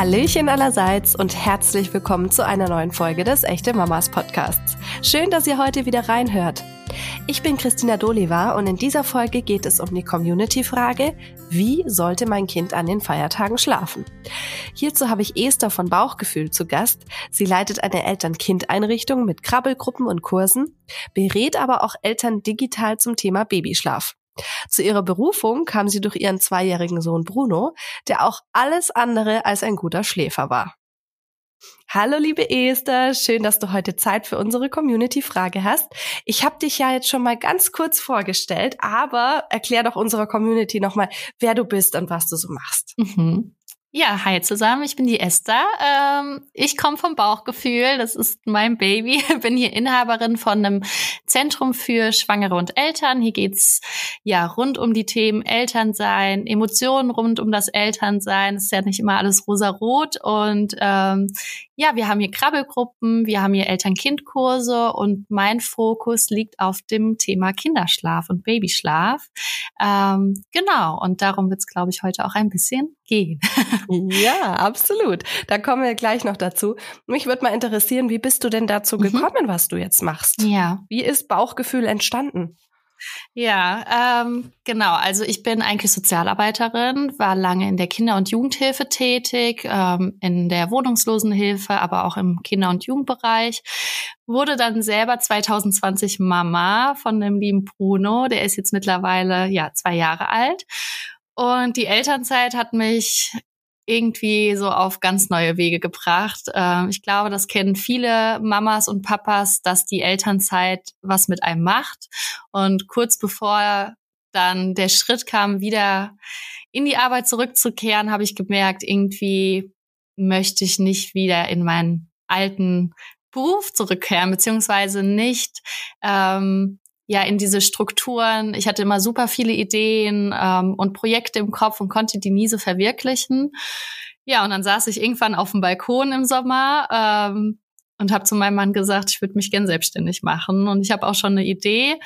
Hallöchen allerseits und herzlich willkommen zu einer neuen Folge des Echte Mamas Podcasts. Schön, dass ihr heute wieder reinhört. Ich bin Christina Doliva und in dieser Folge geht es um die Community-Frage, wie sollte mein Kind an den Feiertagen schlafen? Hierzu habe ich Esther von Bauchgefühl zu Gast. Sie leitet eine Eltern-Kind-Einrichtung mit Krabbelgruppen und Kursen, berät aber auch Eltern digital zum Thema Babyschlaf. Zu ihrer Berufung kam sie durch ihren zweijährigen Sohn Bruno, der auch alles andere als ein guter Schläfer war. Hallo liebe Esther, schön, dass du heute Zeit für unsere Community-Frage hast. Ich habe dich ja jetzt schon mal ganz kurz vorgestellt, aber erklär doch unserer Community nochmal, wer du bist und was du so machst. Mhm. Ja, hi zusammen, ich bin die Esther. Ähm, ich komme vom Bauchgefühl, das ist mein Baby. Bin hier Inhaberin von einem Zentrum für Schwangere und Eltern. Hier geht's ja rund um die Themen Elternsein, Emotionen rund um das Elternsein. Es ist ja nicht immer alles rosa-rot. Und ähm, ja, wir haben hier Krabbelgruppen, wir haben hier Eltern-Kind-Kurse und mein Fokus liegt auf dem Thema Kinderschlaf und Babyschlaf. Ähm, genau, und darum wird's, glaube ich, heute auch ein bisschen gehen. ja, absolut. Da kommen wir gleich noch dazu. Mich würde mal interessieren, wie bist du denn dazu mhm. gekommen, mhm. was du jetzt machst? Ja. Wie ist Bauchgefühl entstanden? Ja, ähm, genau. Also ich bin eigentlich Sozialarbeiterin, war lange in der Kinder- und Jugendhilfe tätig, ähm, in der Wohnungslosenhilfe, aber auch im Kinder- und Jugendbereich. Wurde dann selber 2020 Mama von dem lieben Bruno. Der ist jetzt mittlerweile ja zwei Jahre alt. Und die Elternzeit hat mich irgendwie so auf ganz neue Wege gebracht. Ähm, ich glaube, das kennen viele Mamas und Papas, dass die Elternzeit was mit einem macht. Und kurz bevor dann der Schritt kam, wieder in die Arbeit zurückzukehren, habe ich gemerkt, irgendwie möchte ich nicht wieder in meinen alten Beruf zurückkehren, beziehungsweise nicht ähm, ja in diese Strukturen. Ich hatte immer super viele Ideen ähm, und Projekte im Kopf und konnte die nie so verwirklichen. Ja, und dann saß ich irgendwann auf dem Balkon im Sommer ähm, und habe zu meinem Mann gesagt, ich würde mich gern selbstständig machen. Und ich habe auch schon eine Idee.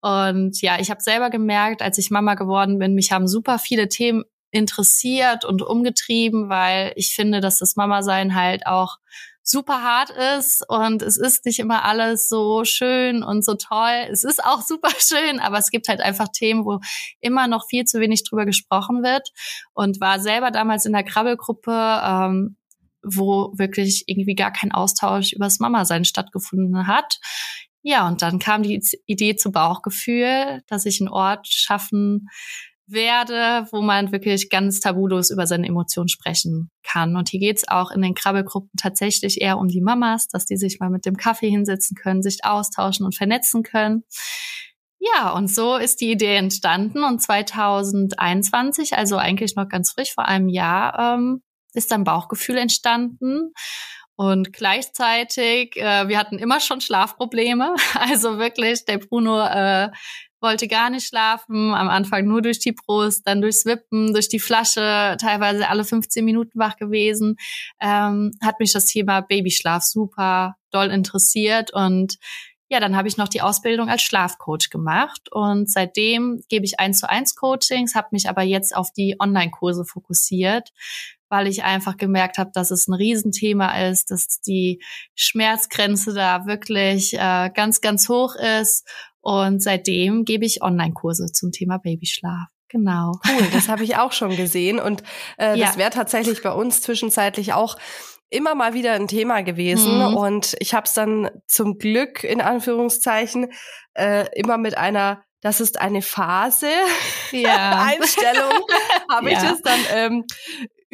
Und ja, ich habe selber gemerkt, als ich Mama geworden bin, mich haben super viele Themen interessiert und umgetrieben, weil ich finde, dass das Mama-Sein halt auch super hart ist und es ist nicht immer alles so schön und so toll. Es ist auch super schön, aber es gibt halt einfach Themen, wo immer noch viel zu wenig drüber gesprochen wird und war selber damals in der Krabbelgruppe, ähm, wo wirklich irgendwie gar kein Austausch übers Mama-Sein stattgefunden hat. Ja, und dann kam die Idee zu Bauchgefühl, dass ich einen Ort schaffen werde, wo man wirklich ganz tabulos über seine Emotionen sprechen kann. Und hier geht's auch in den Krabbelgruppen tatsächlich eher um die Mamas, dass die sich mal mit dem Kaffee hinsetzen können, sich austauschen und vernetzen können. Ja, und so ist die Idee entstanden und 2021, also eigentlich noch ganz frisch vor einem Jahr, ähm, ist dann Bauchgefühl entstanden. Und gleichzeitig, äh, wir hatten immer schon Schlafprobleme. Also wirklich, der Bruno äh, wollte gar nicht schlafen, am Anfang nur durch die Brust, dann durchs Wippen, durch die Flasche, teilweise alle 15 Minuten wach gewesen, ähm, hat mich das Thema Babyschlaf super doll interessiert. Und ja, dann habe ich noch die Ausbildung als Schlafcoach gemacht. Und seitdem gebe ich eins zu eins Coachings, habe mich aber jetzt auf die Online-Kurse fokussiert, weil ich einfach gemerkt habe, dass es ein Riesenthema ist, dass die Schmerzgrenze da wirklich äh, ganz, ganz hoch ist und seitdem gebe ich Online-Kurse zum Thema Babyschlaf. Genau. Cool, das habe ich auch schon gesehen. Und äh, ja. das wäre tatsächlich bei uns zwischenzeitlich auch immer mal wieder ein Thema gewesen. Mhm. Und ich habe es dann zum Glück in Anführungszeichen äh, immer mit einer das ist eine Phase ja. Einstellung habe ja. ich es dann ähm,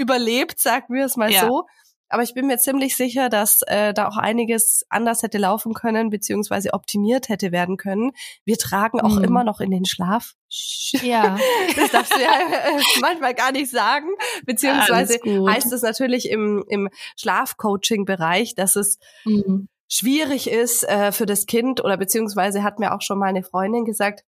überlebt, sagen wir es mal ja. so. Aber ich bin mir ziemlich sicher, dass äh, da auch einiges anders hätte laufen können, beziehungsweise optimiert hätte werden können. Wir tragen auch mhm. immer noch in den Schlaf. Ja. Das darfst du ja äh, manchmal gar nicht sagen. Beziehungsweise heißt es natürlich im, im Schlafcoaching-Bereich, dass es mhm. schwierig ist äh, für das Kind oder beziehungsweise hat mir auch schon mal eine Freundin gesagt,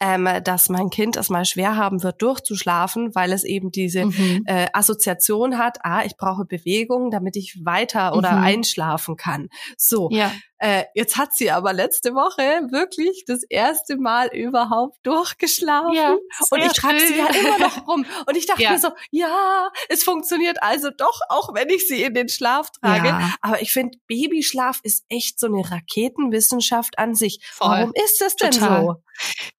ähm, dass mein Kind es mal schwer haben wird, durchzuschlafen, weil es eben diese mhm. äh, Assoziation hat, ah, ich brauche Bewegung, damit ich weiter oder mhm. einschlafen kann. So, ja. Äh, jetzt hat sie aber letzte Woche wirklich das erste Mal überhaupt durchgeschlafen. Ja, und ich trage sie ja immer noch rum. Und ich dachte ja. mir so, ja, es funktioniert also doch, auch wenn ich sie in den Schlaf trage. Ja. Aber ich finde, Babyschlaf ist echt so eine Raketenwissenschaft an sich. Voll. Warum ist das denn Total. so?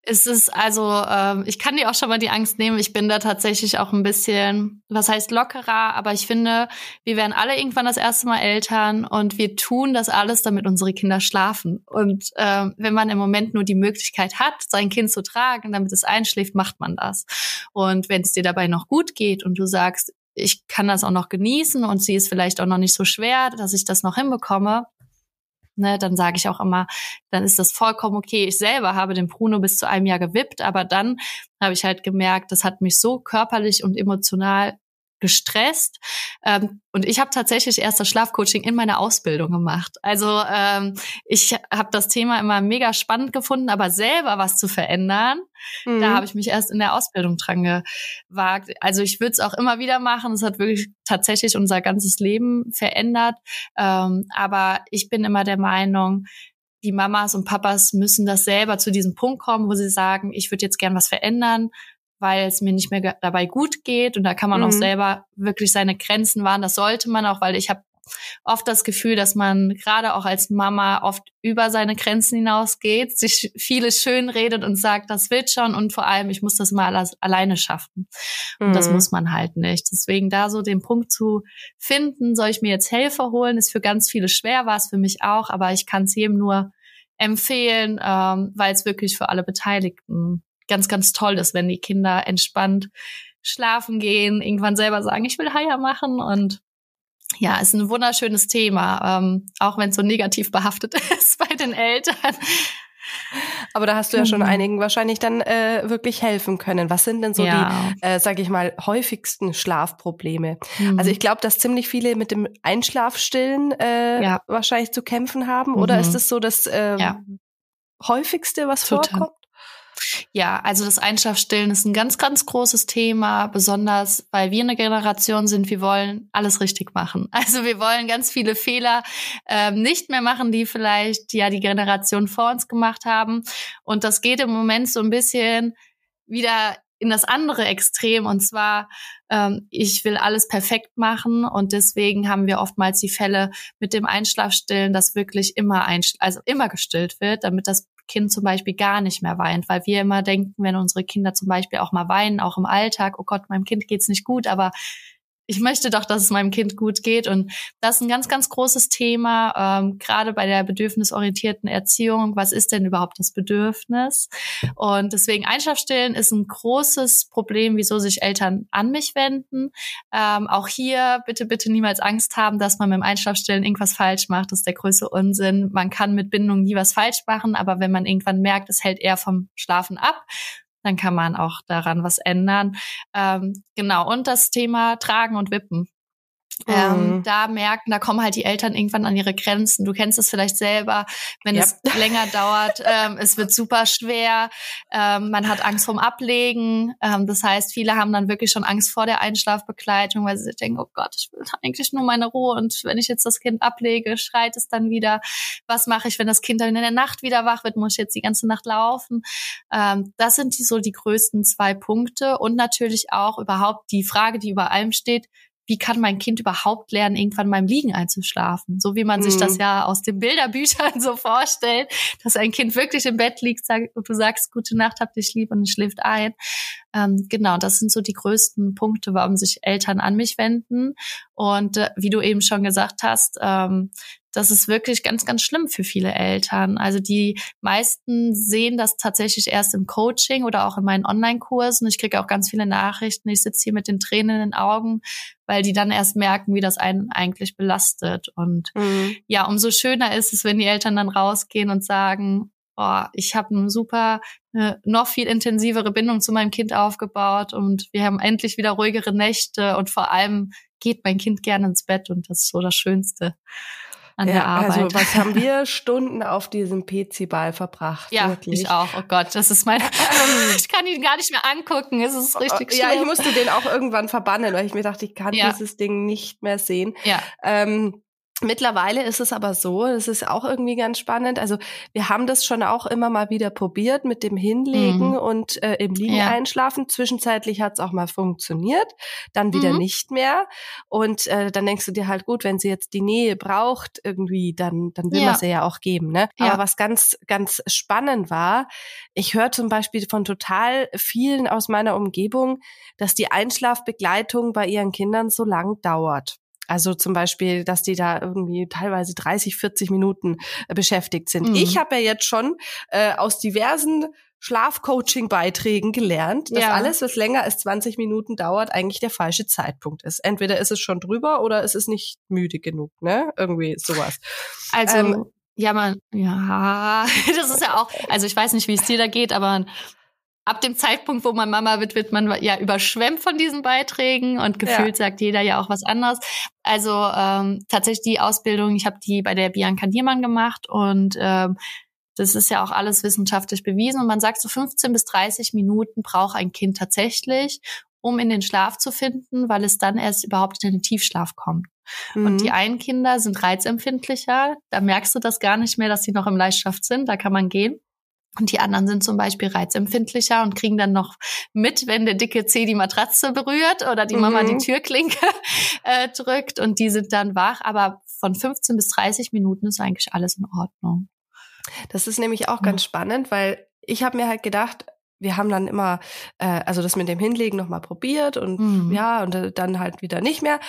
Es ist also, ähm, ich kann dir auch schon mal die Angst nehmen. Ich bin da tatsächlich auch ein bisschen, was heißt lockerer, aber ich finde, wir werden alle irgendwann das erste Mal Eltern und wir tun das alles, damit unsere Kinder schlafen. Und ähm, wenn man im Moment nur die Möglichkeit hat, sein Kind zu tragen, damit es einschläft, macht man das. Und wenn es dir dabei noch gut geht und du sagst, ich kann das auch noch genießen und sie ist vielleicht auch noch nicht so schwer, dass ich das noch hinbekomme, ne, dann sage ich auch immer, dann ist das vollkommen okay. Ich selber habe den Bruno bis zu einem Jahr gewippt, aber dann habe ich halt gemerkt, das hat mich so körperlich und emotional gestresst. Ähm, und ich habe tatsächlich erst das Schlafcoaching in meiner Ausbildung gemacht. Also ähm, ich habe das Thema immer mega spannend gefunden, aber selber was zu verändern, mhm. da habe ich mich erst in der Ausbildung dran gewagt. Also ich würde es auch immer wieder machen. Es hat wirklich tatsächlich unser ganzes Leben verändert. Ähm, aber ich bin immer der Meinung, die Mamas und Papas müssen das selber zu diesem Punkt kommen, wo sie sagen, ich würde jetzt gern was verändern weil es mir nicht mehr dabei gut geht. Und da kann man mhm. auch selber wirklich seine Grenzen wahren. Das sollte man auch, weil ich habe oft das Gefühl, dass man gerade auch als Mama oft über seine Grenzen hinausgeht, sich vieles schön redet und sagt, das wird schon und vor allem, ich muss das mal alleine schaffen. Und mhm. das muss man halt nicht. Deswegen da so den Punkt zu finden, soll ich mir jetzt Hilfe holen, ist für ganz viele schwer, war es für mich auch, aber ich kann es jedem nur empfehlen, ähm, weil es wirklich für alle Beteiligten ganz, ganz toll ist, wenn die Kinder entspannt schlafen gehen, irgendwann selber sagen, ich will Haier machen und ja, ist ein wunderschönes Thema, ähm, auch wenn es so negativ behaftet ist bei den Eltern. Aber da hast du ja schon mhm. einigen wahrscheinlich dann äh, wirklich helfen können. Was sind denn so ja. die, äh, sag ich mal, häufigsten Schlafprobleme? Mhm. Also ich glaube, dass ziemlich viele mit dem Einschlafstillen äh, ja. wahrscheinlich zu kämpfen haben. Oder mhm. ist es so das äh, ja. häufigste, was Total. vorkommt? Ja, also das Einschlafstillen ist ein ganz, ganz großes Thema, besonders weil wir eine Generation sind, wir wollen alles richtig machen. Also wir wollen ganz viele Fehler ähm, nicht mehr machen, die vielleicht ja die Generation vor uns gemacht haben. Und das geht im Moment so ein bisschen wieder in das andere Extrem und zwar ähm, ich will alles perfekt machen und deswegen haben wir oftmals die Fälle mit dem Einschlafstillen, dass wirklich immer ein, also immer gestillt wird, damit das Kind zum Beispiel gar nicht mehr weint, weil wir immer denken, wenn unsere Kinder zum Beispiel auch mal weinen, auch im Alltag, oh Gott, meinem Kind geht's nicht gut, aber ich möchte doch, dass es meinem Kind gut geht. Und das ist ein ganz, ganz großes Thema, ähm, gerade bei der bedürfnisorientierten Erziehung. Was ist denn überhaupt das Bedürfnis? Und deswegen Einschlafstillen ist ein großes Problem, wieso sich Eltern an mich wenden. Ähm, auch hier bitte, bitte niemals Angst haben, dass man mit dem Einschlafstillen irgendwas falsch macht. Das ist der größte Unsinn. Man kann mit Bindung nie was falsch machen, aber wenn man irgendwann merkt, es hält eher vom Schlafen ab, dann kann man auch daran was ändern. Ähm, genau, und das Thema Tragen und Wippen. Ähm, mhm. da merken, da kommen halt die Eltern irgendwann an ihre Grenzen. Du kennst es vielleicht selber, wenn yep. es länger dauert, ähm, es wird super schwer, ähm, man hat Angst vorm Ablegen. Ähm, das heißt, viele haben dann wirklich schon Angst vor der Einschlafbegleitung, weil sie denken, oh Gott, ich will eigentlich nur meine Ruhe und wenn ich jetzt das Kind ablege, schreit es dann wieder. Was mache ich, wenn das Kind dann in der Nacht wieder wach wird? Muss ich jetzt die ganze Nacht laufen? Ähm, das sind die, so die größten zwei Punkte und natürlich auch überhaupt die Frage, die über allem steht, wie kann mein Kind überhaupt lernen, irgendwann beim Liegen einzuschlafen? So wie man mhm. sich das mhm. ja aus den Bilderbüchern so vorstellt, dass ein Kind wirklich im Bett liegt und du sagst, gute Nacht, hab dich lieb und es schläft ein. Ähm, genau, das sind so die größten Punkte, warum sich Eltern an mich wenden. Und äh, wie du eben schon gesagt hast, ähm, das ist wirklich ganz, ganz schlimm für viele Eltern. Also die meisten sehen das tatsächlich erst im Coaching oder auch in meinen Online-Kursen. Ich kriege auch ganz viele Nachrichten. Ich sitze hier mit den Tränen in den Augen, weil die dann erst merken, wie das einen eigentlich belastet. Und mhm. ja, umso schöner ist es, wenn die Eltern dann rausgehen und sagen, oh, ich habe eine super, eine noch viel intensivere Bindung zu meinem Kind aufgebaut und wir haben endlich wieder ruhigere Nächte und vor allem geht mein Kind gerne ins Bett und das ist so das Schönste. An ja, der Arbeit. Also was haben wir Stunden auf diesem PC-Ball verbracht? Ja, wirklich. ich auch. Oh Gott, das ist mein. ich kann ihn gar nicht mehr angucken. Es ist richtig schlimm. Ja, ich musste den auch irgendwann verbannen, weil ich mir dachte, ich kann ja. dieses Ding nicht mehr sehen. Ja. Ähm, Mittlerweile ist es aber so, das ist auch irgendwie ganz spannend. Also wir haben das schon auch immer mal wieder probiert mit dem Hinlegen mhm. und äh, im Liegen ja. einschlafen. Zwischenzeitlich hat es auch mal funktioniert, dann wieder mhm. nicht mehr. Und äh, dann denkst du dir halt gut, wenn sie jetzt die Nähe braucht irgendwie, dann dann will ja. man sie ja auch geben. Ne? Ja. Aber was ganz ganz spannend war, ich höre zum Beispiel von total vielen aus meiner Umgebung, dass die Einschlafbegleitung bei ihren Kindern so lang dauert. Also zum Beispiel, dass die da irgendwie teilweise 30, 40 Minuten äh, beschäftigt sind. Mhm. Ich habe ja jetzt schon äh, aus diversen Schlafcoaching-Beiträgen gelernt, dass ja. alles, was länger als 20 Minuten dauert, eigentlich der falsche Zeitpunkt ist. Entweder ist es schon drüber oder es ist nicht müde genug, ne? Irgendwie sowas. Also ähm, ja, man, ja, das ist ja auch, also ich weiß nicht, wie es dir da geht, aber ab dem Zeitpunkt, wo man Mama wird, wird man ja überschwemmt von diesen Beiträgen und gefühlt ja. sagt jeder ja auch was anderes. Also ähm, tatsächlich die Ausbildung, ich habe die bei der Bianca Diermann gemacht und ähm, das ist ja auch alles wissenschaftlich bewiesen und man sagt so 15 bis 30 Minuten braucht ein Kind tatsächlich, um in den Schlaf zu finden, weil es dann erst überhaupt in den Tiefschlaf kommt. Mhm. Und die einen Kinder sind reizempfindlicher, da merkst du das gar nicht mehr, dass sie noch im Leichtschlaf sind, da kann man gehen. Und die anderen sind zum Beispiel reizempfindlicher und kriegen dann noch mit, wenn der dicke Zeh die Matratze berührt oder die Mama mhm. die Türklinke äh, drückt und die sind dann wach. Aber von 15 bis 30 Minuten ist eigentlich alles in Ordnung. Das ist nämlich auch ganz spannend, weil ich habe mir halt gedacht, wir haben dann immer, äh, also das mit dem Hinlegen nochmal probiert und mhm. ja, und äh, dann halt wieder nicht mehr.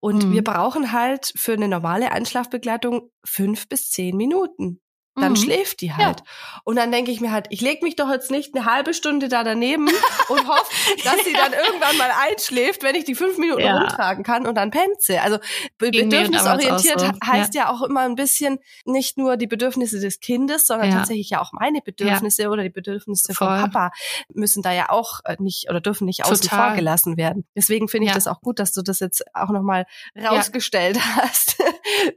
Und mhm. wir brauchen halt für eine normale Einschlafbegleitung fünf bis zehn Minuten dann mhm. schläft die halt. Ja. Und dann denke ich mir halt, ich lege mich doch jetzt nicht eine halbe Stunde da daneben und hoffe, dass sie dann irgendwann mal einschläft, wenn ich die fünf Minuten ja. rumtragen kann und dann pennt sie. Also bedürfnisorientiert so. heißt ja. ja. auch immer ein bisschen nicht nur die Bedürfnisse des Kindes, sondern tatsächlich ja auch meine Bedürfnisse oder die Bedürfnisse Voll. von Papa müssen da ja auch äh, nicht oder dürfen nicht Total. außen vor gelassen werden. Deswegen finde ich das auch gut, dass du das jetzt auch nochmal rausgestellt hast,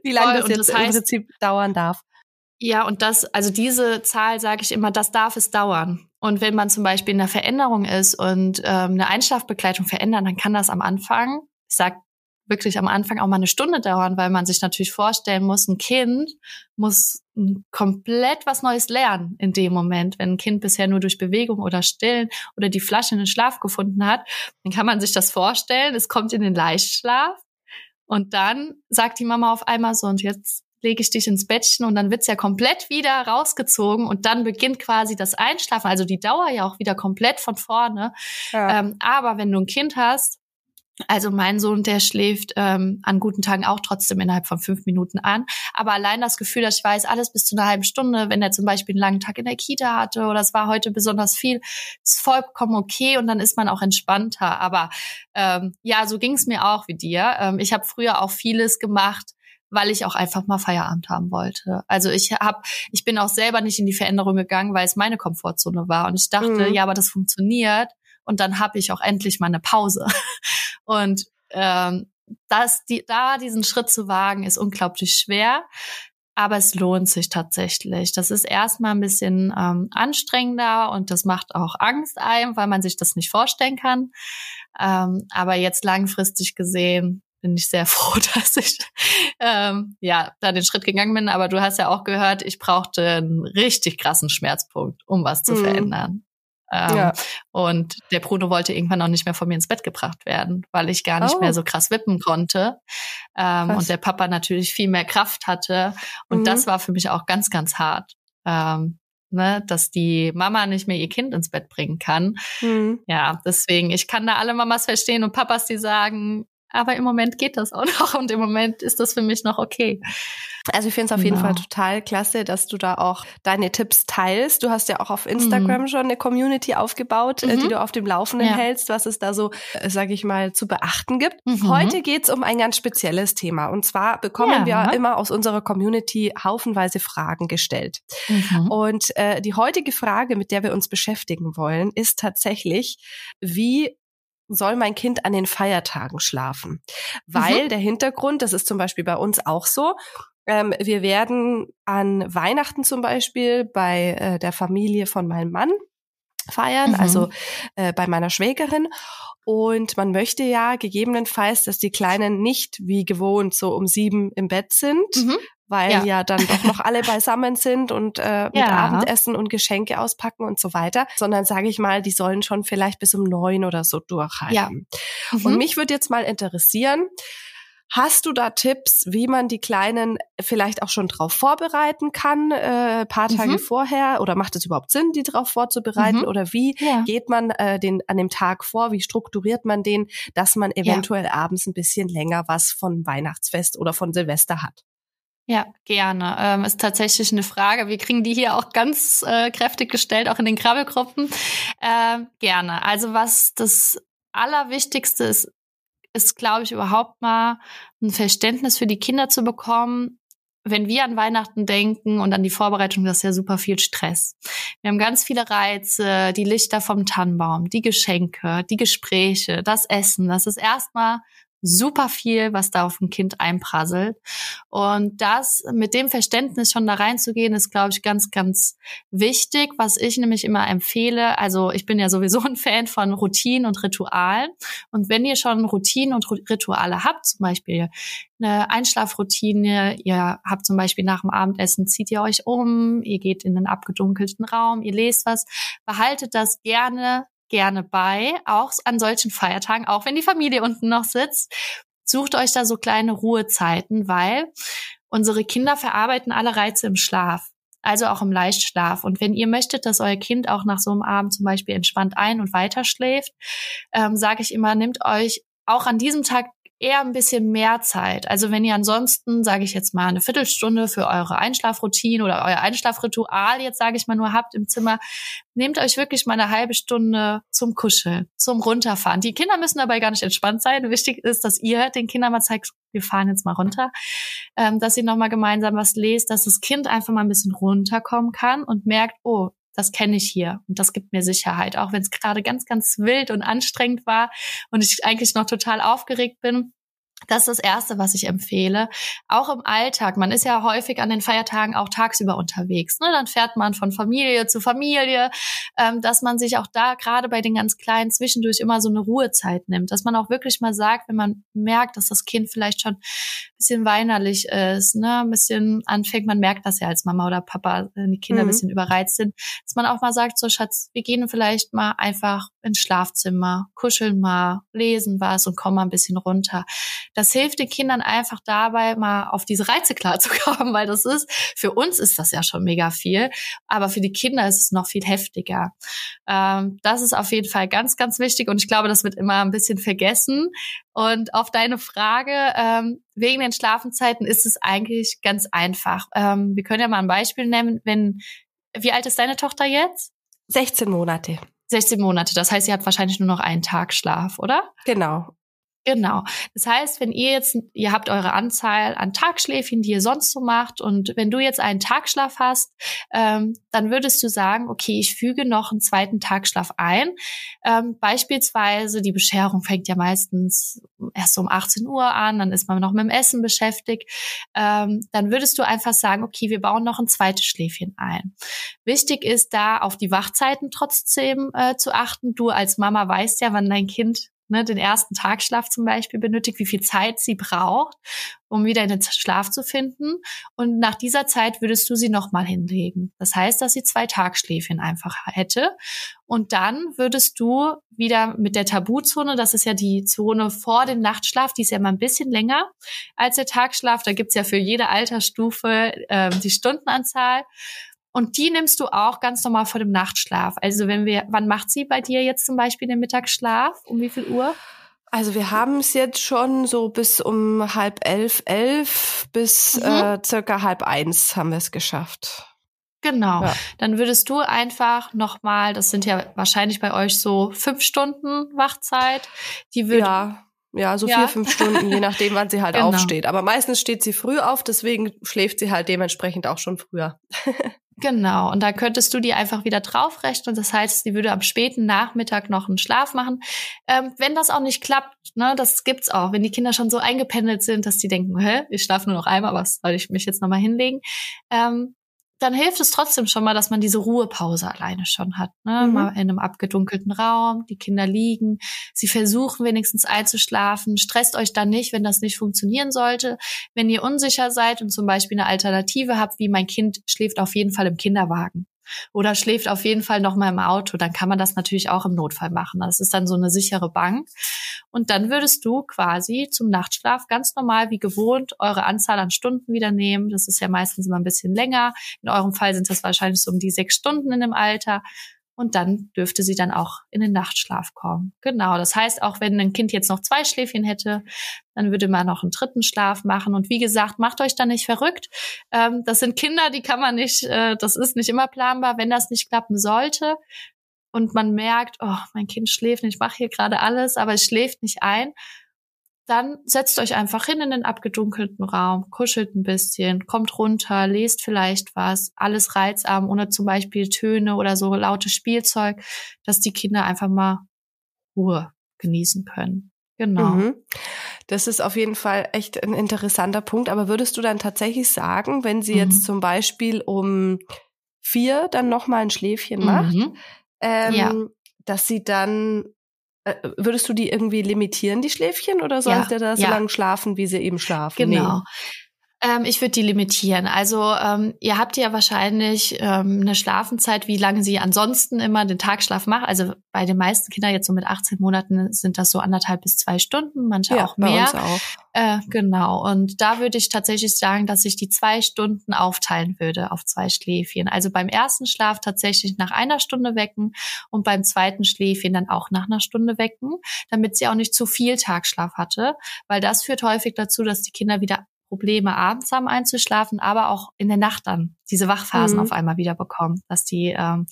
wie lange das jetzt das heißt, im Prinzip dauern darf. Ja, und das, also diese Zahl sage ich immer, das darf es dauern. Und wenn man zum Beispiel in der Veränderung ist und ähm, eine Einschlafbegleitung verändern, dann kann das am Anfang, ich sag wirklich am Anfang auch mal eine Stunde dauern, weil man sich natürlich vorstellen muss, ein Kind muss komplett was Neues lernen in dem Moment. Wenn ein Kind bisher nur durch Bewegung oder Stillen oder die Flasche in den Schlaf gefunden hat, dann kann man sich das vorstellen, es kommt in den Leichtschlaf und dann sagt die Mama auf einmal so, und jetzt lege ich dich ins Bettchen und dann wird's ja komplett wieder rausgezogen und dann beginnt quasi das Einschlafen, also die Dauer ja auch wieder komplett von vorne. Ja. Ähm, aber wenn du ein Kind hast, also mein Sohn, der schläft ähm, an guten Tagen auch trotzdem innerhalb von fünf Minuten an. Aber allein das Gefühl, dass ich weiß, alles bis zu einer halben Stunde, wenn er zum Beispiel einen langen Tag in der Kita hatte oder es war heute besonders viel, ist vollkommen okay und dann ist man auch entspannter. Aber ähm, ja, so ging es mir auch wie dir. Ähm, ich habe früher auch vieles gemacht, weil ich auch einfach mal Feierabend haben wollte. Also ich habe, ich bin auch selber nicht in die Veränderung gegangen, weil es meine Komfortzone war. Und ich dachte, mhm. ja, aber das funktioniert. Und dann habe ich auch endlich mal eine Pause. Und ähm, das, die, da diesen Schritt zu wagen, ist unglaublich schwer. Aber es lohnt sich tatsächlich. Das ist erstmal ein bisschen ähm, anstrengender und das macht auch Angst ein, weil man sich das nicht vorstellen kann. Ähm, aber jetzt langfristig gesehen bin ich sehr froh, dass ich ähm, ja da den Schritt gegangen bin. Aber du hast ja auch gehört, ich brauchte einen richtig krassen Schmerzpunkt, um was zu mhm. verändern. Ähm, ja. Und der Bruno wollte irgendwann auch nicht mehr von mir ins Bett gebracht werden, weil ich gar nicht oh. mehr so krass wippen konnte. Ähm, und der Papa natürlich viel mehr Kraft hatte. Und mhm. das war für mich auch ganz, ganz hart. Ähm, ne, dass die Mama nicht mehr ihr Kind ins Bett bringen kann. Mhm. Ja, deswegen, ich kann da alle Mamas verstehen und Papas, die sagen, aber im Moment geht das auch noch und im Moment ist das für mich noch okay. Also ich finde es auf genau. jeden Fall total klasse, dass du da auch deine Tipps teilst. Du hast ja auch auf Instagram mhm. schon eine Community aufgebaut, äh, mhm. die du auf dem Laufenden ja. hältst, was es da so, äh, sage ich mal, zu beachten gibt. Mhm. Heute geht's um ein ganz spezielles Thema. Und zwar bekommen ja. wir immer aus unserer Community haufenweise Fragen gestellt. Mhm. Und äh, die heutige Frage, mit der wir uns beschäftigen wollen, ist tatsächlich, wie soll mein Kind an den Feiertagen schlafen? Weil mhm. der Hintergrund, das ist zum Beispiel bei uns auch so, Ähm, wir werden an Weihnachten zum Beispiel bei äh, der Familie von meinem Mann feiern, mhm. also äh, bei meiner Schwägerin. Und man möchte ja gegebenenfalls, dass die Kleinen nicht wie gewohnt so um sieben im Bett sind, mhm. Weil ja. ja. dann doch noch alle beisammen sind und äh, mit ja. Abendessen und Geschenke auspacken und so weiter, sondern sage ich mal, die sollen schon vielleicht bis um neun oder so durchhalten. Ja. Mhm. Und mich würde jetzt mal interessieren, Hast du da Tipps, wie man die Kleinen vielleicht auch schon drauf vorbereiten kann, äh, paar Tage mhm. vorher? Oder macht es überhaupt Sinn, die drauf vorzubereiten? Mhm. Oder wie ja. geht man äh, den an dem Tag vor? Wie strukturiert man den, dass man eventuell ja. abends ein bisschen länger was von Weihnachtsfest oder von Silvester hat? Ja, gerne. Ähm, ist tatsächlich eine Frage. Wir kriegen die hier auch ganz äh, kräftig gestellt, auch in den Krabbelgruppen. Ähm, gerne. Also was das Allerwichtigste ist, ist, glaube ich, überhaupt mal ein Verständnis für die Kinder zu bekommen. Wenn wir an Weihnachten denken und an die Vorbereitung, das ist ja super viel Stress. Wir haben ganz viele Reize, die Lichter vom Tannenbaum, die Geschenke, die Gespräche, das Essen. Das ist erstmal super viel, was da auf ein Kind einprasselt. Und das mit dem Verständnis schon da reinzugehen, ist, glaube ich, ganz, ganz wichtig. Was ich nämlich immer empfehle, also ich bin ja sowieso ein Fan von Routinen und Ritualen. Und wenn ihr schon Routinen und Rituale habt, zum Beispiel eine Einschlafroutine, ihr habt zum Beispiel nach dem Abendessen, zieht ihr euch um, ihr geht in einen abgedunkelten Raum, ihr lest was, behaltet das gerne gerne bei, auch an solchen Feiertagen, auch wenn die Familie unten noch sitzt. Sucht euch da so kleine Ruhezeiten, weil unsere Kinder verarbeiten alle Reize im Schlaf also auch im Leichtschlaf. Und wenn ihr möchtet, dass euer Kind auch nach so einem Abend zum Beispiel entspannt ein- und weiter schläft, ähm, sage ich immer, nehmt euch auch an diesem Tag eher ein bisschen mehr Zeit. Also wenn ihr ansonsten, sage ich jetzt mal, eine Viertelstunde für eure Einschlafroutine oder euer Einschlafritual jetzt, sage ich mal, nur habt im Zimmer, nehmt euch wirklich mal eine halbe Stunde zum Kuscheln, zum Runterfahren. Die Kinder müssen dabei gar nicht entspannt sein. Wichtig ist, dass ihr den Kindern mal zeigt, wir fahren jetzt mal runter, ähm, dass ihr nochmal gemeinsam was lest, dass das Kind einfach mal ein bisschen runterkommen kann und merkt, oh, das kenne ich hier und das gibt mir Sicherheit, auch wenn es gerade ganz, ganz wild und anstrengend war und ich eigentlich noch total aufgeregt bin. Das ist das Erste, was ich empfehle. Auch im Alltag. Man ist ja häufig an den Feiertagen auch tagsüber unterwegs. Ne? Dann fährt man von Familie zu Familie, ähm, dass man sich auch da gerade bei den ganz Kleinen zwischendurch immer so eine Ruhezeit nimmt. Dass man auch wirklich mal sagt, wenn man merkt, dass das Kind vielleicht schon ein bisschen weinerlich ist, ne? ein bisschen anfängt, man merkt das ja als Mama oder Papa, wenn die Kinder mhm. ein bisschen überreizt sind, dass man auch mal sagt, so Schatz, wir gehen vielleicht mal einfach ins Schlafzimmer, kuscheln mal, lesen was und kommen mal ein bisschen runter das hilft den Kindern einfach dabei, mal auf diese Reize klarzukommen, weil das ist, für uns ist das ja schon mega viel, aber für die Kinder ist es noch viel heftiger. Ähm, das ist auf jeden Fall ganz, ganz wichtig und ich glaube, das wird immer ein bisschen vergessen. Und auf deine Frage, ähm, wegen den Schlafenzeiten ist es eigentlich ganz einfach. Ähm, wir können ja mal ein Beispiel nennen, wenn, wie alt ist deine Tochter jetzt? 16 Monate. 16 Monate. Das heißt, sie hat wahrscheinlich nur noch einen Tag Schlaf, oder? Genau. Genau. Das heißt, wenn ihr jetzt, ihr habt eure Anzahl an Tagschläfchen, die ihr sonst so macht, und wenn du jetzt einen Tagschlaf hast, ähm, dann würdest du sagen, okay, ich füge noch einen zweiten Tagschlaf ein. Ähm, beispielsweise die Bescherung fängt ja meistens erst um 18 Uhr an, dann ist man noch mit dem Essen beschäftigt. Ähm, dann würdest du einfach sagen, okay, wir bauen noch ein zweites Schläfchen ein. Wichtig ist da auf die Wachzeiten trotzdem äh, zu achten. Du als Mama weißt ja, wann dein Kind ne, den ersten Tagschlaf zum Beispiel benötigt, wie viel Zeit sie braucht, um wieder in den Schlaf zu finden. Und nach dieser Zeit würdest du sie nochmal hinlegen. Das heißt, dass sie zwei Tagschläfchen einfach hätte. Und dann würdest du wieder mit der Tabuzone, das ist ja die Zone vor dem Nachtschlaf, die ist ja immer ein bisschen länger als der Tagschlaf. Da gibt's ja für jede Altersstufe äh, die Stundenanzahl. Und die nimmst du auch ganz normal vor dem Nachtschlaf. Also wenn wir, wann macht sie bei dir jetzt zum Beispiel den Mittagsschlaf? Um wie viel Uhr? Also wir haben es jetzt schon so bis um halb elf, elf bis mhm. äh, circa halb eins haben wir es geschafft. Genau. Ja. Dann würdest du einfach nochmal, das sind ja wahrscheinlich bei euch so fünf Stunden Wachzeit, die würde ja. Ja, so ja. vier, fünf Stunden, je nachdem, wann sie halt genau. aufsteht. Aber meistens steht sie früh auf, deswegen schläft sie halt dementsprechend auch schon früher. Genau, und da könntest du die einfach wieder draufrechnen. Das heißt, sie würde am späten Nachmittag noch einen Schlaf machen. Ähm, wenn das auch nicht klappt, ne, das gibt's auch, wenn die Kinder schon so eingependelt sind, dass die denken, hä, ich schlafe nur noch einmal, was soll ich mich jetzt nochmal hinlegen? Ähm, dann hilft es trotzdem schon mal, dass man diese Ruhepause alleine schon hat. Ne? Mhm. Mal in einem abgedunkelten Raum, die Kinder liegen, sie versuchen wenigstens einzuschlafen. Stresst euch dann nicht, wenn das nicht funktionieren sollte. Wenn ihr unsicher seid und zum Beispiel eine Alternative habt, wie mein Kind schläft auf jeden Fall im Kinderwagen oder schläft auf jeden Fall noch mal im Auto, dann kann man das natürlich auch im Notfall machen. Das ist dann so eine sichere Bank. Und dann würdest du quasi zum Nachtschlaf ganz normal wie gewohnt eure Anzahl an Stunden wieder nehmen. Das ist ja meistens immer ein bisschen länger. In eurem Fall sind das wahrscheinlich so um die sechs Stunden in dem Alter und dann dürfte sie dann auch in den Nachtschlaf kommen. Genau, das heißt, auch wenn ein Kind jetzt noch zwei Schläfchen hätte, dann würde man noch einen dritten Schlaf machen. Und wie gesagt, macht euch da nicht verrückt. Ähm, das sind Kinder, die kann man nicht, äh, das ist nicht immer planbar. Wenn das nicht klappen sollte und man merkt, oh, mein Kind schläft nicht, ich mache hier gerade alles, aber es schläft nicht ein, dann setzt euch einfach hin in den abgedunkelten Raum, kuschelt ein bisschen, kommt runter, lest vielleicht was, alles reizarm, ohne zum Beispiel Töne oder so lautes Spielzeug, dass die Kinder einfach mal Ruhe genießen können. Genau. Mhm. Das ist auf jeden Fall echt ein interessanter Punkt. Aber würdest du dann tatsächlich sagen, wenn sie mhm. jetzt zum Beispiel um vier dann noch mal ein Schläfchen macht, mhm. ähm, ja. dass sie dann würdest du die irgendwie limitieren, die Schläfchen, oder soll ja, der da so ja. lange schlafen, wie sie eben schlafen? Genau. Nee. Ähm, ich würde die limitieren. Also ähm, ihr habt ja wahrscheinlich ähm, eine Schlafenzeit, wie lange sie ansonsten immer den Tagschlaf macht. Also bei den meisten Kindern jetzt so mit 18 Monaten sind das so anderthalb bis zwei Stunden, manche ja, auch mehr. Bei uns auch. Äh, genau. Und da würde ich tatsächlich sagen, dass ich die zwei Stunden aufteilen würde auf zwei Schläfchen. Also beim ersten Schlaf tatsächlich nach einer Stunde wecken und beim zweiten Schläfchen dann auch nach einer Stunde wecken, damit sie auch nicht zu viel Tagschlaf hatte, weil das führt häufig dazu, dass die Kinder wieder Probleme, abends haben einzuschlafen, aber auch in der Nacht dann diese Wachphasen mhm. auf einmal wieder bekommen, dass die ähm,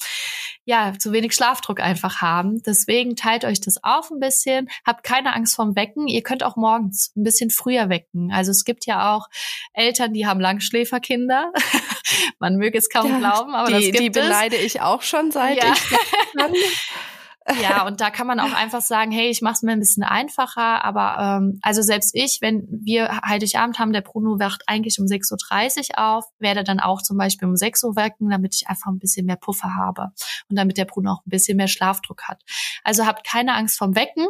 ja zu wenig Schlafdruck einfach haben. Deswegen teilt euch das auf ein bisschen, habt keine Angst vorm Wecken. Ihr könnt auch morgens ein bisschen früher wecken. Also es gibt ja auch Eltern, die haben Langschläferkinder. Man möge es kaum ja, glauben, aber die, das gibt die beneide ich auch schon seit ja. ich ja, und da kann man auch einfach sagen, hey, ich mache es mir ein bisschen einfacher, aber ähm, also selbst ich, wenn wir Heiligabend haben, der Bruno wacht eigentlich um 6.30 Uhr auf, werde dann auch zum Beispiel um 6 Uhr wecken, damit ich einfach ein bisschen mehr Puffer habe und damit der Bruno auch ein bisschen mehr Schlafdruck hat. Also habt keine Angst vom Wecken,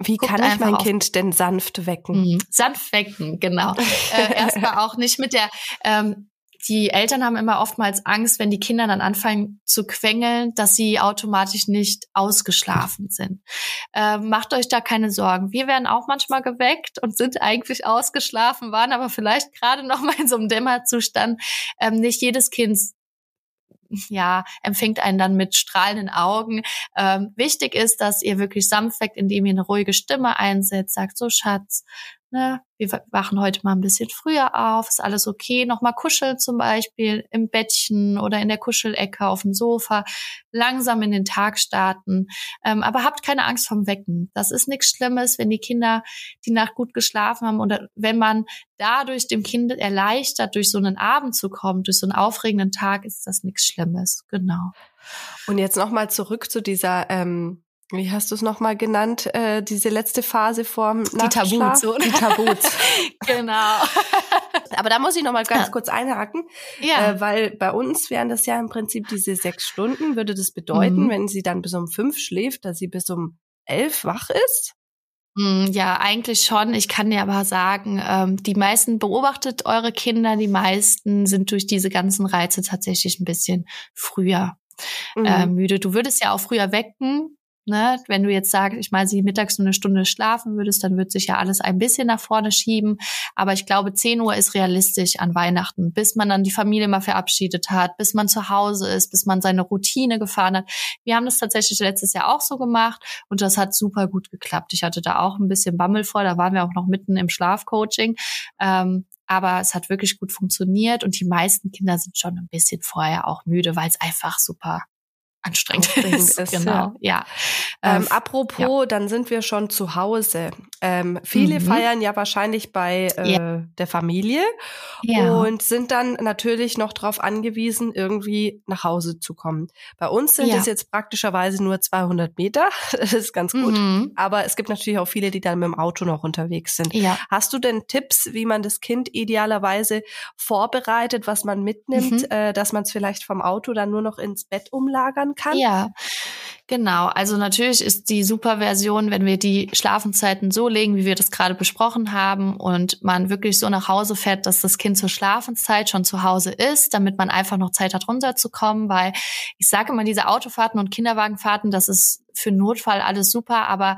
wie Guckt kann ich mein Kind denn sanft wecken? Mhm. Sanft wecken, genau. äh, erstmal auch nicht mit der ähm, die Eltern haben immer oftmals Angst, wenn die Kinder dann anfangen zu quengeln, dass sie automatisch nicht ausgeschlafen sind. Äh, macht euch da keine Sorgen. Wir werden auch manchmal geweckt und sind eigentlich ausgeschlafen, waren aber vielleicht gerade noch mal in so einem Dämmerzustand. Ähm, nicht jedes Kind ja, empfängt einen dann mit strahlenden Augen. Ähm, wichtig ist, dass ihr wirklich sanft weckt, indem ihr eine ruhige Stimme einsetzt, sagt so Schatz, ne, wir wachen heute mal ein bisschen früher auf, ist alles okay, nochmal kuscheln zum Beispiel im Bettchen oder in der Kuschelecke auf dem Sofa, langsam in den Tag starten. Ähm, aber habt keine Angst vom Wecken. Das ist nichts Schlimmes, wenn die Kinder die Nacht gut geschlafen haben oder wenn man dadurch dem Kind erleichtert, durch so einen Abend zu kommen, durch so einen aufregenden Tag, ist das nichts Schlimmes. Genau. Und jetzt nochmal zurück zu dieser ähm wie hast du es nochmal genannt, äh, diese letzte Phase vorm Die Tabus. Die Tabus. genau. Aber da muss ich nochmal ganz ja. kurz einhaken, ja. äh, weil bei uns wären das ja im Prinzip diese sechs Stunden. Würde das bedeuten, mhm. wenn sie dann bis um fünf schläft, dass sie bis um elf wach ist? Hm, ja, eigentlich schon. Ich kann dir aber sagen, ähm, die meisten beobachtet eure Kinder, die meisten sind durch diese ganzen Reize tatsächlich ein bisschen früher mhm. äh, müde. Du würdest ja auch früher wecken, Ne? Wenn du jetzt sagst, ich mal sie mittags nur eine Stunde schlafen würdest, dann wird sich ja alles ein bisschen nach vorne schieben. Aber ich glaube, 10 Uhr ist realistisch an Weihnachten, bis man dann die Familie mal verabschiedet hat, bis man zu Hause ist, bis man seine Routine gefahren hat. Wir haben das tatsächlich letztes Jahr auch so gemacht und das hat super gut geklappt. Ich hatte da auch ein bisschen Bammel vor, da waren wir auch noch mitten im Schlafcoaching. Ähm, aber es hat wirklich gut funktioniert und die meisten Kinder sind schon ein bisschen vorher auch müde, weil es einfach super anstrengend ist. ist. Genau, ja. ja. Ähm, äh, apropos, ja. dann sind wir schon zu Hause. Ähm, viele mhm. feiern ja wahrscheinlich bei äh, ja. der Familie ja. und sind dann natürlich noch darauf angewiesen, irgendwie nach Hause zu kommen. Bei uns sind es jetzt praktischerweise nur 200 Meter. Das ist ganz gut. Mhm. Aber es gibt natürlich auch viele, die dann mit dem Auto noch unterwegs sind. Hast du denn Tipps, wie man das Kind idealerweise vorbereitet, was man mitnimmt, mhm. äh, dass man es vielleicht vom Auto dann nur noch ins Bett umlagern kann? Ja. Genau, also natürlich ist die Superversion, wenn wir die Schlafenszeiten so legen, wie wir das gerade besprochen haben und man wirklich so nach Hause fährt, dass das Kind zur Schlafenszeit schon zu Hause ist, damit man einfach noch Zeit hat, runterzukommen, weil ich sage immer, diese Autofahrten und Kinderwagenfahrten, das ist für Notfall alles super, aber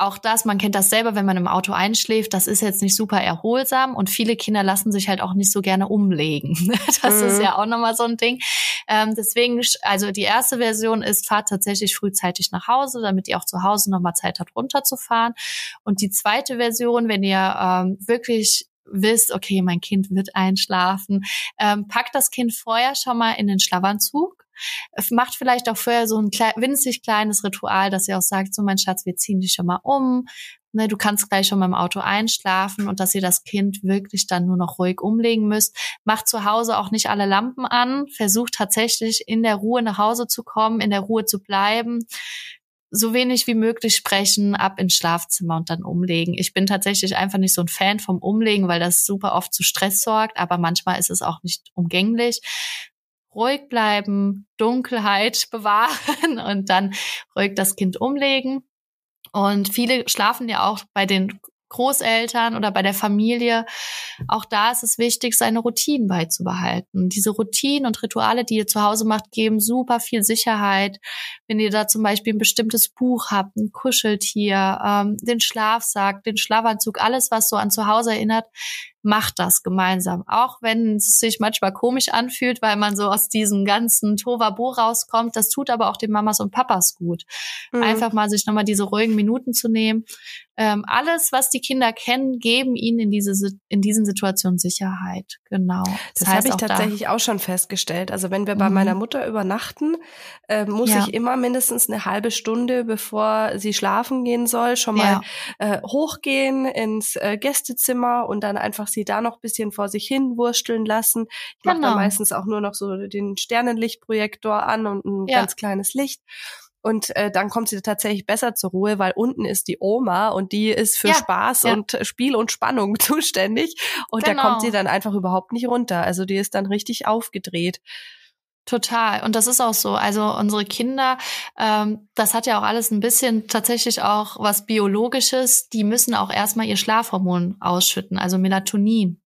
auch das, man kennt das selber, wenn man im Auto einschläft, das ist jetzt nicht super erholsam und viele Kinder lassen sich halt auch nicht so gerne umlegen. Das mhm. ist ja auch nochmal so ein Ding. Ähm, deswegen, also die erste Version ist, fahrt tatsächlich frühzeitig nach Hause, damit ihr auch zu Hause nochmal Zeit habt, runterzufahren. Und die zweite Version, wenn ihr ähm, wirklich wisst, okay, mein Kind wird einschlafen, ähm, packt das Kind vorher schon mal in den Schlafanzug macht vielleicht auch vorher so ein klein, winzig kleines Ritual, dass ihr auch sagt, so mein Schatz, wir ziehen dich schon mal um. Ne, du kannst gleich schon mal im Auto einschlafen und dass ihr das Kind wirklich dann nur noch ruhig umlegen müsst. Macht zu Hause auch nicht alle Lampen an. Versucht tatsächlich in der Ruhe nach Hause zu kommen, in der Ruhe zu bleiben so wenig wie möglich sprechen, ab ins Schlafzimmer und dann umlegen. Ich bin tatsächlich einfach nicht so ein Fan vom Umlegen, weil das super oft zu Stress sorgt, aber manchmal ist es auch nicht umgänglich ruhig bleiben, Dunkelheit bewahren und dann ruhig das Kind umlegen. Und viele schlafen ja auch bei den Großeltern oder bei der Familie. Auch da ist es wichtig, seine Routinen beizubehalten. Diese Routinen und Rituale, die ihr zu Hause macht, geben super viel Sicherheit. Wenn ihr da zum Beispiel ein bestimmtes Buch habt, ein Kuscheltier, ähm, den Schlafsack, den Schlafanzug, alles, was so an zu Hause erinnert, macht das gemeinsam. Auch wenn es sich manchmal komisch anfühlt, weil man so aus diesem ganzen Tovabo rauskommt. Das tut aber auch den Mamas und Papas gut. Mhm. Einfach mal sich nochmal diese ruhigen Minuten zu nehmen. Ähm, alles, was die Kinder kennen, geben ihnen in, diese, in diesen Situationen Sicherheit. Genau. Das, das habe ich tatsächlich da auch schon festgestellt. Also wenn wir bei mhm. meiner Mutter übernachten, äh, muss ja. ich immer mindestens eine halbe Stunde, bevor sie schlafen gehen soll, schon mal ja. äh, hochgehen ins äh, Gästezimmer und dann einfach sie da noch bisschen vor sich hin wursteln lassen. Ich genau. mache dann meistens auch nur noch so den Sternenlichtprojektor an und ein ja. ganz kleines Licht. Und äh, dann kommt sie tatsächlich besser zur Ruhe, weil unten ist die Oma und die ist für ja, Spaß ja. und Spiel und Spannung zuständig. Und genau. da kommt sie genau. dann einfach überhaupt nicht runter. Also die ist dann richtig aufgedreht. Total. Und das ist auch so. Also unsere Kinder, ähm, das hat ja auch alles ein bisschen tatsächlich auch was Biologisches. Die müssen auch erstmal ihr Schlafhormon ausschütten, also Melatonin.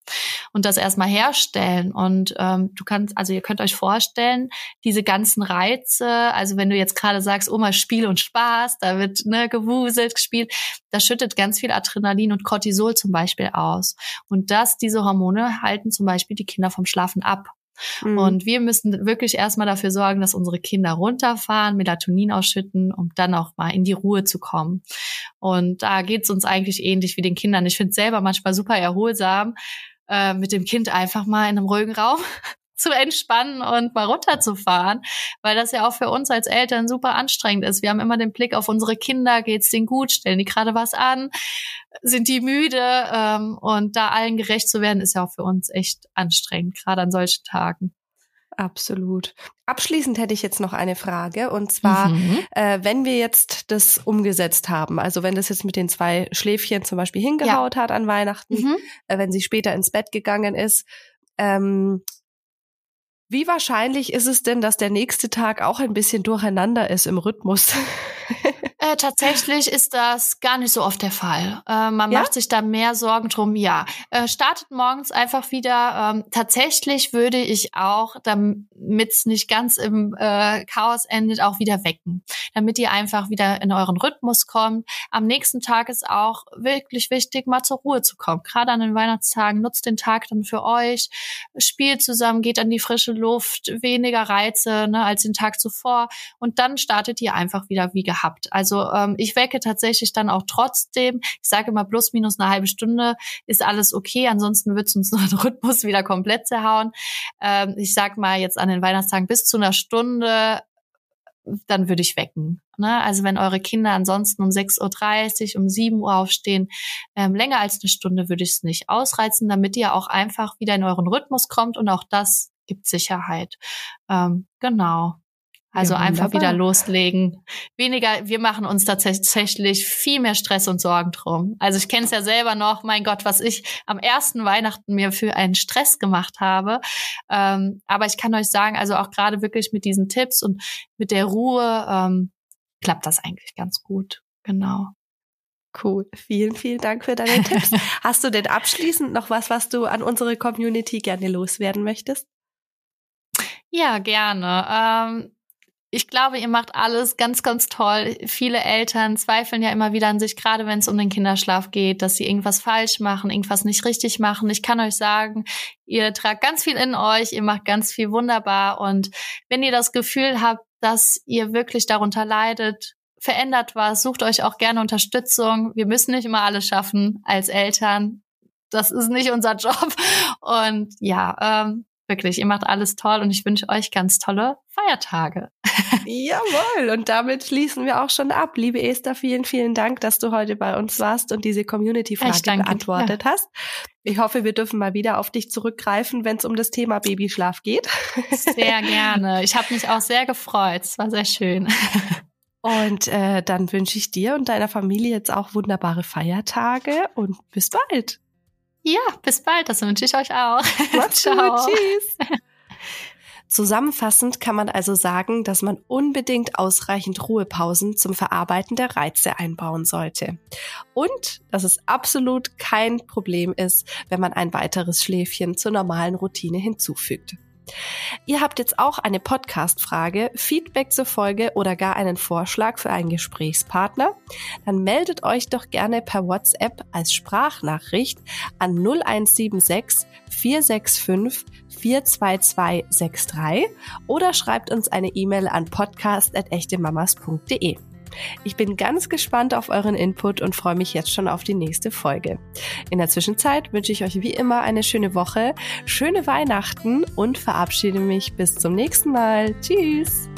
Und das erstmal herstellen. Und ähm, du kannst, also ihr könnt euch vorstellen, diese ganzen Reize, also wenn du jetzt gerade sagst, Oma, Spiel und Spaß, da wird ne, gewuselt, gespielt, das schüttet ganz viel Adrenalin und Cortisol zum Beispiel aus. Und das, diese Hormone halten zum Beispiel die Kinder vom Schlafen ab. Mhm. Und wir müssen wirklich erstmal dafür sorgen, dass unsere Kinder runterfahren, Melatonin ausschütten, um dann auch mal in die Ruhe zu kommen. Und da geht's uns eigentlich ähnlich wie den Kindern. Ich finde selber manchmal super erholsam, äh, mit dem Kind einfach mal in einem ruhigen Raum zu entspannen und mal runterzufahren, weil das ja auch für uns als Eltern super anstrengend ist. Wir haben immer den Blick auf unsere Kinder, geht's denen gut, stellen die gerade was an, sind die müde ähm, und da allen gerecht zu werden, ist ja auch für uns echt anstrengend, gerade an solchen Tagen. Absolut. Abschließend hätte ich jetzt noch eine Frage und zwar, mhm. äh, wenn wir jetzt das umgesetzt haben, also wenn das jetzt mit den zwei Schläfchen zum Beispiel hingehaut ja. hat an Weihnachten, mhm. äh, wenn sie später ins Bett gegangen ist, ähm, wie wahrscheinlich ist es denn, dass der nächste Tag auch ein bisschen durcheinander ist im Rhythmus? Äh, tatsächlich ist das gar nicht so oft der Fall. Äh, man ja? macht sich da mehr Sorgen drum. Ja, äh, startet morgens einfach wieder. Ähm, tatsächlich würde ich auch, damit es nicht ganz im äh, Chaos endet, auch wieder wecken, damit ihr einfach wieder in euren Rhythmus kommt. Am nächsten Tag ist auch wirklich wichtig, mal zur Ruhe zu kommen. Gerade an den Weihnachtstagen nutzt den Tag dann für euch, spielt zusammen, geht an die frische Luft, weniger Reize ne, als den Tag zuvor und dann startet ihr einfach wieder wie gehabt. Also ähm, ich wecke tatsächlich dann auch trotzdem. Ich sage immer plus minus eine halbe Stunde ist alles okay. Ansonsten wird es uns den Rhythmus wieder komplett zerhauen. Ähm, ich sage mal jetzt an den Weihnachtstagen bis zu einer Stunde dann würde ich wecken. Ne? Also wenn eure Kinder ansonsten um 6.30 Uhr, um 7 Uhr aufstehen, ähm, länger als eine Stunde würde ich es nicht ausreizen, damit ihr auch einfach wieder in euren Rhythmus kommt und auch das gibt Sicherheit. Ähm, genau. Also ja, einfach wieder loslegen. Weniger, wir machen uns tatsächlich viel mehr Stress und Sorgen drum. Also ich kenne es ja selber noch, mein Gott, was ich am ersten Weihnachten mir für einen Stress gemacht habe. Ähm, aber ich kann euch sagen, also auch gerade wirklich mit diesen Tipps und mit der Ruhe ähm, klappt das eigentlich ganz gut. Genau. Cool. Vielen, vielen Dank für deine Tipps. Hast du denn abschließend noch was, was du an unsere Community gerne loswerden möchtest? Ja, gerne. Ähm, ich glaube, ihr macht alles ganz, ganz toll. Viele Eltern zweifeln ja immer wieder an sich, gerade wenn es um den Kinderschlaf geht, dass sie irgendwas falsch machen, irgendwas nicht richtig machen. Ich kann euch sagen, ihr tragt ganz viel in euch, ihr macht ganz viel wunderbar. Und wenn ihr das Gefühl habt, dass ihr wirklich darunter leidet, verändert was, sucht euch auch gerne Unterstützung. Wir müssen nicht immer alles schaffen als Eltern. Das ist nicht unser Job. Und ja, ähm, Wirklich, ihr macht alles toll und ich wünsche euch ganz tolle Feiertage. Jawohl, und damit schließen wir auch schon ab. Liebe Esther, vielen, vielen Dank, dass du heute bei uns warst und diese Community-Frage beantwortet dir. hast. Ich hoffe, wir dürfen mal wieder auf dich zurückgreifen, wenn es um das Thema Babyschlaf geht. Sehr gerne. Ich habe mich auch sehr gefreut. Es war sehr schön. Und äh, dann wünsche ich dir und deiner Familie jetzt auch wunderbare Feiertage und bis bald. Ja, bis bald. Das wünsche ich euch auch. Macht's Ciao. Gut. Tschüss. Zusammenfassend kann man also sagen, dass man unbedingt ausreichend Ruhepausen zum Verarbeiten der Reize einbauen sollte. Und dass es absolut kein Problem ist, wenn man ein weiteres Schläfchen zur normalen Routine hinzufügt. Ihr habt jetzt auch eine Podcast-Frage, Feedback zur Folge oder gar einen Vorschlag für einen Gesprächspartner? Dann meldet euch doch gerne per WhatsApp als Sprachnachricht an 0176 465 42263 oder schreibt uns eine E-Mail an podcast.echtemamas.de. Ich bin ganz gespannt auf euren Input und freue mich jetzt schon auf die nächste Folge. In der Zwischenzeit wünsche ich euch wie immer eine schöne Woche, schöne Weihnachten und verabschiede mich bis zum nächsten Mal. Tschüss!